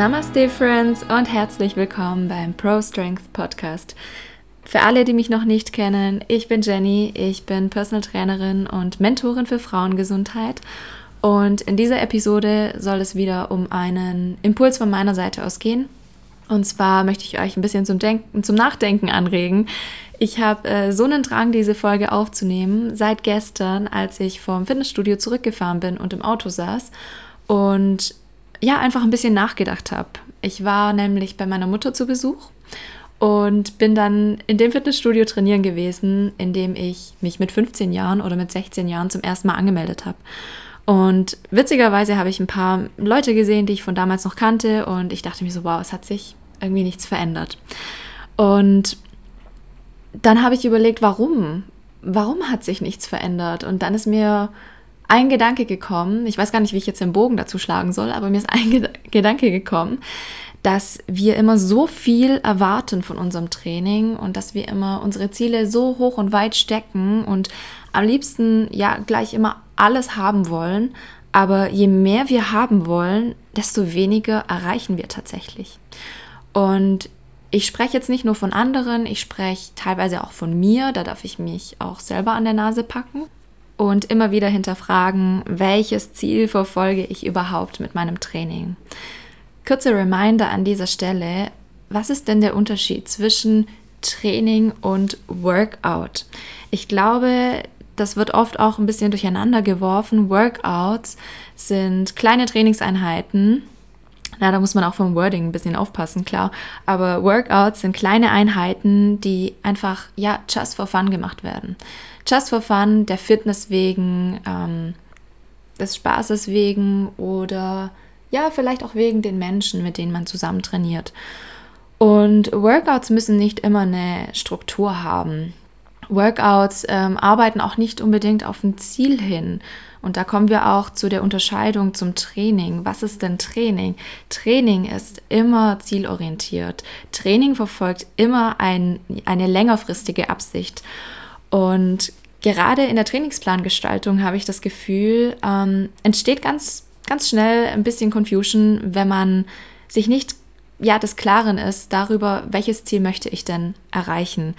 Namaste, Friends, und herzlich willkommen beim Pro Strength Podcast. Für alle, die mich noch nicht kennen, ich bin Jenny, ich bin Personal Trainerin und Mentorin für Frauengesundheit. Und in dieser Episode soll es wieder um einen Impuls von meiner Seite aus gehen. Und zwar möchte ich euch ein bisschen zum, Denken, zum Nachdenken anregen. Ich habe äh, so einen Drang, diese Folge aufzunehmen, seit gestern, als ich vom Fitnessstudio zurückgefahren bin und im Auto saß. Und ja, einfach ein bisschen nachgedacht habe. Ich war nämlich bei meiner Mutter zu Besuch und bin dann in dem Fitnessstudio trainieren gewesen, in dem ich mich mit 15 Jahren oder mit 16 Jahren zum ersten Mal angemeldet habe. Und witzigerweise habe ich ein paar Leute gesehen, die ich von damals noch kannte und ich dachte mir so, wow, es hat sich irgendwie nichts verändert. Und dann habe ich überlegt, warum? Warum hat sich nichts verändert? Und dann ist mir ein Gedanke gekommen, ich weiß gar nicht, wie ich jetzt den Bogen dazu schlagen soll, aber mir ist ein Gedanke gekommen, dass wir immer so viel erwarten von unserem Training und dass wir immer unsere Ziele so hoch und weit stecken und am liebsten ja gleich immer alles haben wollen. Aber je mehr wir haben wollen, desto weniger erreichen wir tatsächlich. Und ich spreche jetzt nicht nur von anderen, ich spreche teilweise auch von mir, da darf ich mich auch selber an der Nase packen und immer wieder hinterfragen, welches Ziel verfolge ich überhaupt mit meinem Training. Kurze Reminder an dieser Stelle, was ist denn der Unterschied zwischen Training und Workout? Ich glaube, das wird oft auch ein bisschen durcheinander geworfen. Workouts sind kleine Trainingseinheiten. Na, da muss man auch vom Wording ein bisschen aufpassen, klar. Aber Workouts sind kleine Einheiten, die einfach, ja, just for fun gemacht werden just for fun, der Fitness wegen, ähm, des Spaßes wegen oder ja, vielleicht auch wegen den Menschen, mit denen man zusammen trainiert. Und Workouts müssen nicht immer eine Struktur haben. Workouts ähm, arbeiten auch nicht unbedingt auf ein Ziel hin. Und da kommen wir auch zu der Unterscheidung zum Training. Was ist denn Training? Training ist immer zielorientiert. Training verfolgt immer ein, eine längerfristige Absicht. Und gerade in der Trainingsplangestaltung habe ich das Gefühl, ähm, entsteht ganz, ganz schnell ein bisschen Confusion, wenn man sich nicht ja, des Klaren ist darüber, welches Ziel möchte ich denn erreichen.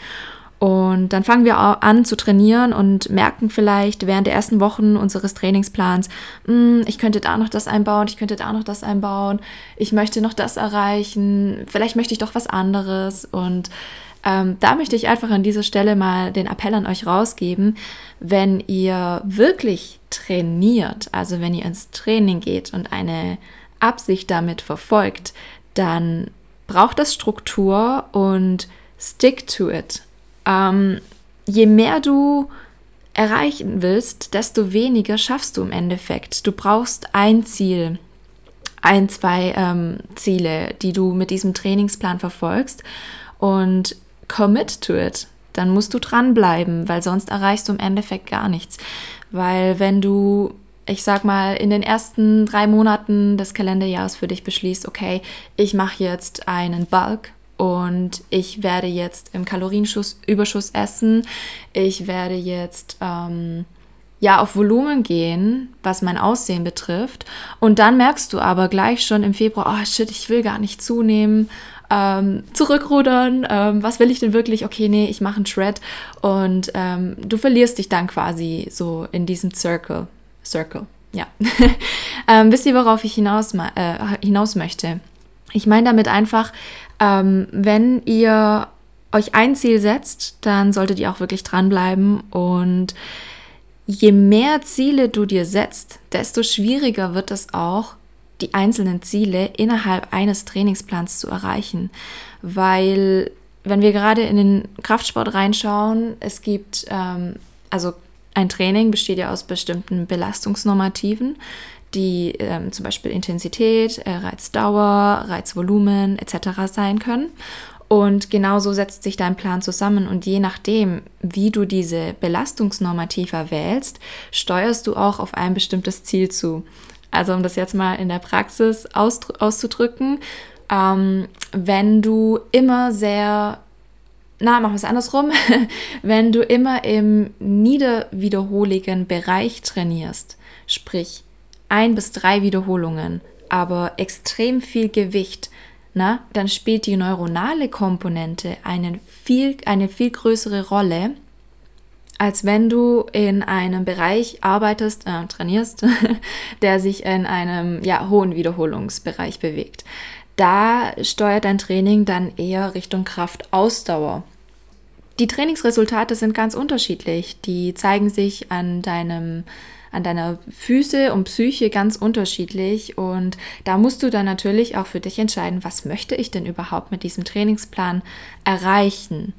Und dann fangen wir an zu trainieren und merken vielleicht während der ersten Wochen unseres Trainingsplans, hm, ich könnte da noch das einbauen, ich könnte da noch das einbauen, ich möchte noch das erreichen, vielleicht möchte ich doch was anderes. Und ähm, da möchte ich einfach an dieser Stelle mal den Appell an euch rausgeben, wenn ihr wirklich trainiert, also wenn ihr ins Training geht und eine Absicht damit verfolgt, dann braucht das Struktur und stick to it. Ähm, je mehr du erreichen willst, desto weniger schaffst du im Endeffekt. Du brauchst ein Ziel, ein, zwei ähm, Ziele, die du mit diesem Trainingsplan verfolgst. Und commit to it. Dann musst du dranbleiben, weil sonst erreichst du im Endeffekt gar nichts. Weil wenn du, ich sag mal, in den ersten drei Monaten des Kalenderjahres für dich beschließt, okay, ich mache jetzt einen Bulk und ich werde jetzt im Kalorienüberschuss essen, ich werde jetzt ähm, ja auf Volumen gehen, was mein Aussehen betrifft. Und dann merkst du aber gleich schon im Februar, oh shit, ich will gar nicht zunehmen ähm, zurückrudern, ähm, was will ich denn wirklich? Okay, nee, ich mache einen Shred und ähm, du verlierst dich dann quasi so in diesem Circle. Circle, ja. Ähm, wisst ihr, worauf ich hinaus, äh, hinaus möchte? Ich meine damit einfach, ähm, wenn ihr euch ein Ziel setzt, dann solltet ihr auch wirklich dranbleiben und je mehr Ziele du dir setzt, desto schwieriger wird es auch, die einzelnen Ziele innerhalb eines Trainingsplans zu erreichen. Weil, wenn wir gerade in den Kraftsport reinschauen, es gibt, ähm, also ein Training besteht ja aus bestimmten Belastungsnormativen, die ähm, zum Beispiel Intensität, äh, Reizdauer, Reizvolumen etc. sein können. Und genauso setzt sich dein Plan zusammen und je nachdem, wie du diese Belastungsnormativer wählst, steuerst du auch auf ein bestimmtes Ziel zu. Also um das jetzt mal in der Praxis auszudrücken, ähm, wenn du immer sehr, na, machen wir es andersrum, wenn du immer im niederwiederholigen Bereich trainierst, sprich ein bis drei Wiederholungen, aber extrem viel Gewicht, na, dann spielt die neuronale Komponente eine viel, eine viel größere Rolle, als wenn du in einem Bereich arbeitest, äh, trainierst, der sich in einem ja, hohen Wiederholungsbereich bewegt. Da steuert dein Training dann eher Richtung Kraftausdauer. Die Trainingsresultate sind ganz unterschiedlich. Die zeigen sich an deinem an deiner Füße und Psyche ganz unterschiedlich und da musst du dann natürlich auch für dich entscheiden, was möchte ich denn überhaupt mit diesem Trainingsplan erreichen.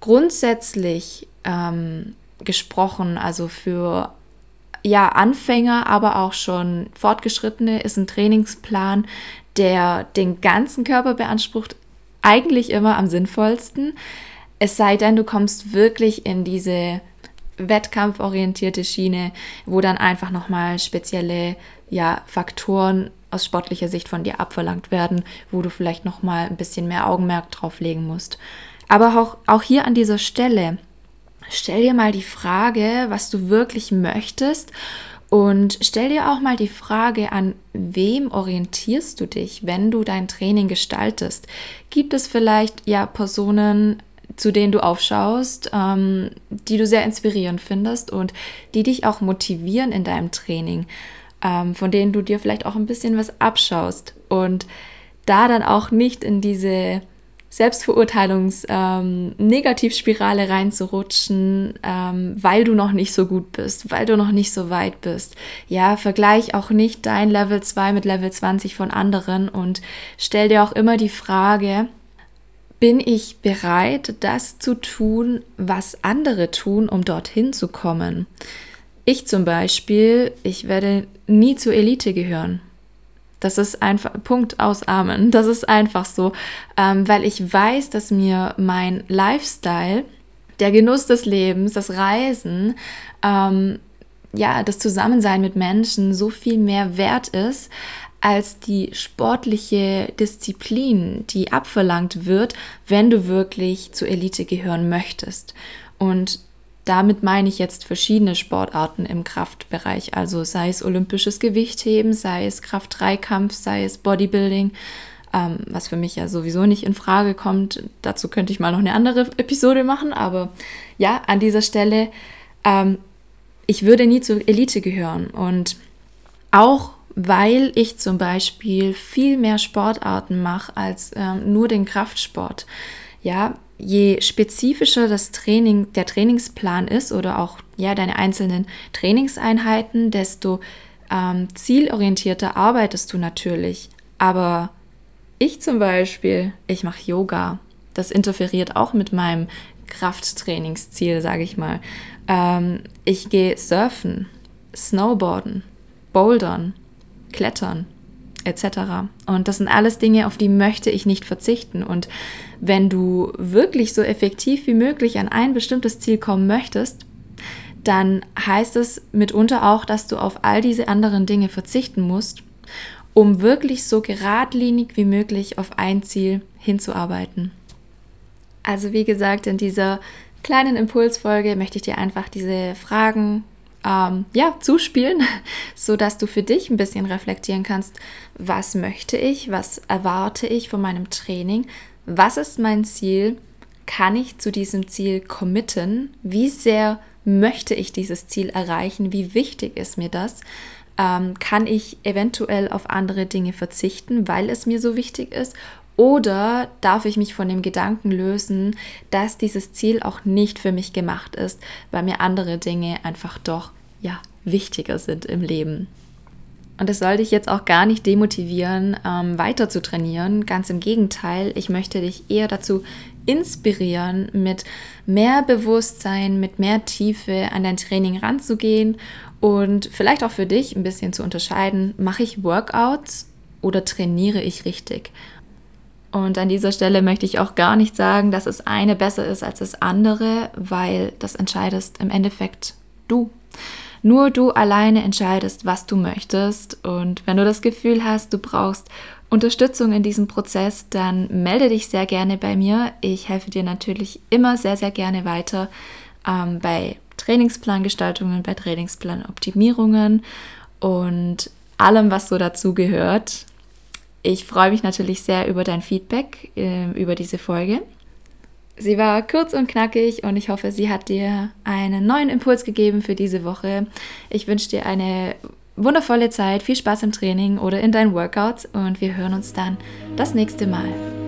Grundsätzlich ähm, gesprochen, also für ja, Anfänger, aber auch schon Fortgeschrittene ist ein Trainingsplan, der den ganzen Körper beansprucht, eigentlich immer am sinnvollsten. Es sei denn, du kommst wirklich in diese wettkampforientierte Schiene, wo dann einfach nochmal spezielle ja, Faktoren aus sportlicher Sicht von dir abverlangt werden, wo du vielleicht nochmal ein bisschen mehr Augenmerk drauf legen musst. Aber auch, auch hier an dieser Stelle, stell dir mal die Frage, was du wirklich möchtest und stell dir auch mal die Frage, an wem orientierst du dich, wenn du dein Training gestaltest? Gibt es vielleicht ja Personen, zu denen du aufschaust, ähm, die du sehr inspirierend findest und die dich auch motivieren in deinem Training, ähm, von denen du dir vielleicht auch ein bisschen was abschaust und da dann auch nicht in diese Selbstverurteilungs-Negativspirale ähm, reinzurutschen, ähm, weil du noch nicht so gut bist, weil du noch nicht so weit bist. Ja, vergleich auch nicht dein Level 2 mit Level 20 von anderen und stell dir auch immer die Frage, bin ich bereit, das zu tun, was andere tun, um dorthin zu kommen? Ich zum Beispiel, ich werde nie zur Elite gehören. Das ist einfach Punkt aus Amen. Das ist einfach so, ähm, weil ich weiß, dass mir mein Lifestyle, der Genuss des Lebens, das Reisen, ähm, ja, das Zusammensein mit Menschen so viel mehr wert ist, als die sportliche Disziplin, die abverlangt wird, wenn du wirklich zur Elite gehören möchtest. Und damit meine ich jetzt verschiedene Sportarten im Kraftbereich, also sei es olympisches Gewichtheben, sei es Kraft-3-Kampf, sei es Bodybuilding, ähm, was für mich ja sowieso nicht in Frage kommt. Dazu könnte ich mal noch eine andere Episode machen, aber ja, an dieser Stelle, ähm, ich würde nie zur Elite gehören und auch weil ich zum Beispiel viel mehr Sportarten mache als ähm, nur den Kraftsport. Ja, je spezifischer das Training, der Trainingsplan ist oder auch ja deine einzelnen Trainingseinheiten, desto ähm, zielorientierter arbeitest du natürlich. Aber ich zum Beispiel, ich mache Yoga. Das interferiert auch mit meinem Krafttrainingsziel, sage ich mal. Ähm, ich gehe surfen, snowboarden, bouldern, Klettern etc. Und das sind alles Dinge, auf die möchte ich nicht verzichten. Und wenn du wirklich so effektiv wie möglich an ein bestimmtes Ziel kommen möchtest, dann heißt es mitunter auch, dass du auf all diese anderen Dinge verzichten musst, um wirklich so geradlinig wie möglich auf ein Ziel hinzuarbeiten. Also wie gesagt, in dieser kleinen Impulsfolge möchte ich dir einfach diese Fragen ähm, ja, zuspielen, sodass du für dich ein bisschen reflektieren kannst, was möchte ich, was erwarte ich von meinem Training, was ist mein Ziel, kann ich zu diesem Ziel committen, wie sehr möchte ich dieses Ziel erreichen, wie wichtig ist mir das, ähm, kann ich eventuell auf andere Dinge verzichten, weil es mir so wichtig ist oder darf ich mich von dem Gedanken lösen, dass dieses Ziel auch nicht für mich gemacht ist, weil mir andere Dinge einfach doch ja wichtiger sind im Leben. Und das soll dich jetzt auch gar nicht demotivieren, ähm, weiter zu trainieren. Ganz im Gegenteil, ich möchte dich eher dazu inspirieren, mit mehr Bewusstsein, mit mehr Tiefe an dein Training ranzugehen und vielleicht auch für dich ein bisschen zu unterscheiden, mache ich Workouts oder trainiere ich richtig? Und an dieser Stelle möchte ich auch gar nicht sagen, dass das eine besser ist als das andere, weil das entscheidest im Endeffekt du. Nur du alleine entscheidest, was du möchtest. Und wenn du das Gefühl hast, du brauchst Unterstützung in diesem Prozess, dann melde dich sehr gerne bei mir. Ich helfe dir natürlich immer sehr, sehr gerne weiter ähm, bei Trainingsplangestaltungen, bei Trainingsplanoptimierungen und allem, was so dazu gehört. Ich freue mich natürlich sehr über dein Feedback äh, über diese Folge. Sie war kurz und knackig und ich hoffe, sie hat dir einen neuen Impuls gegeben für diese Woche. Ich wünsche dir eine wundervolle Zeit, viel Spaß im Training oder in deinen Workouts und wir hören uns dann das nächste Mal.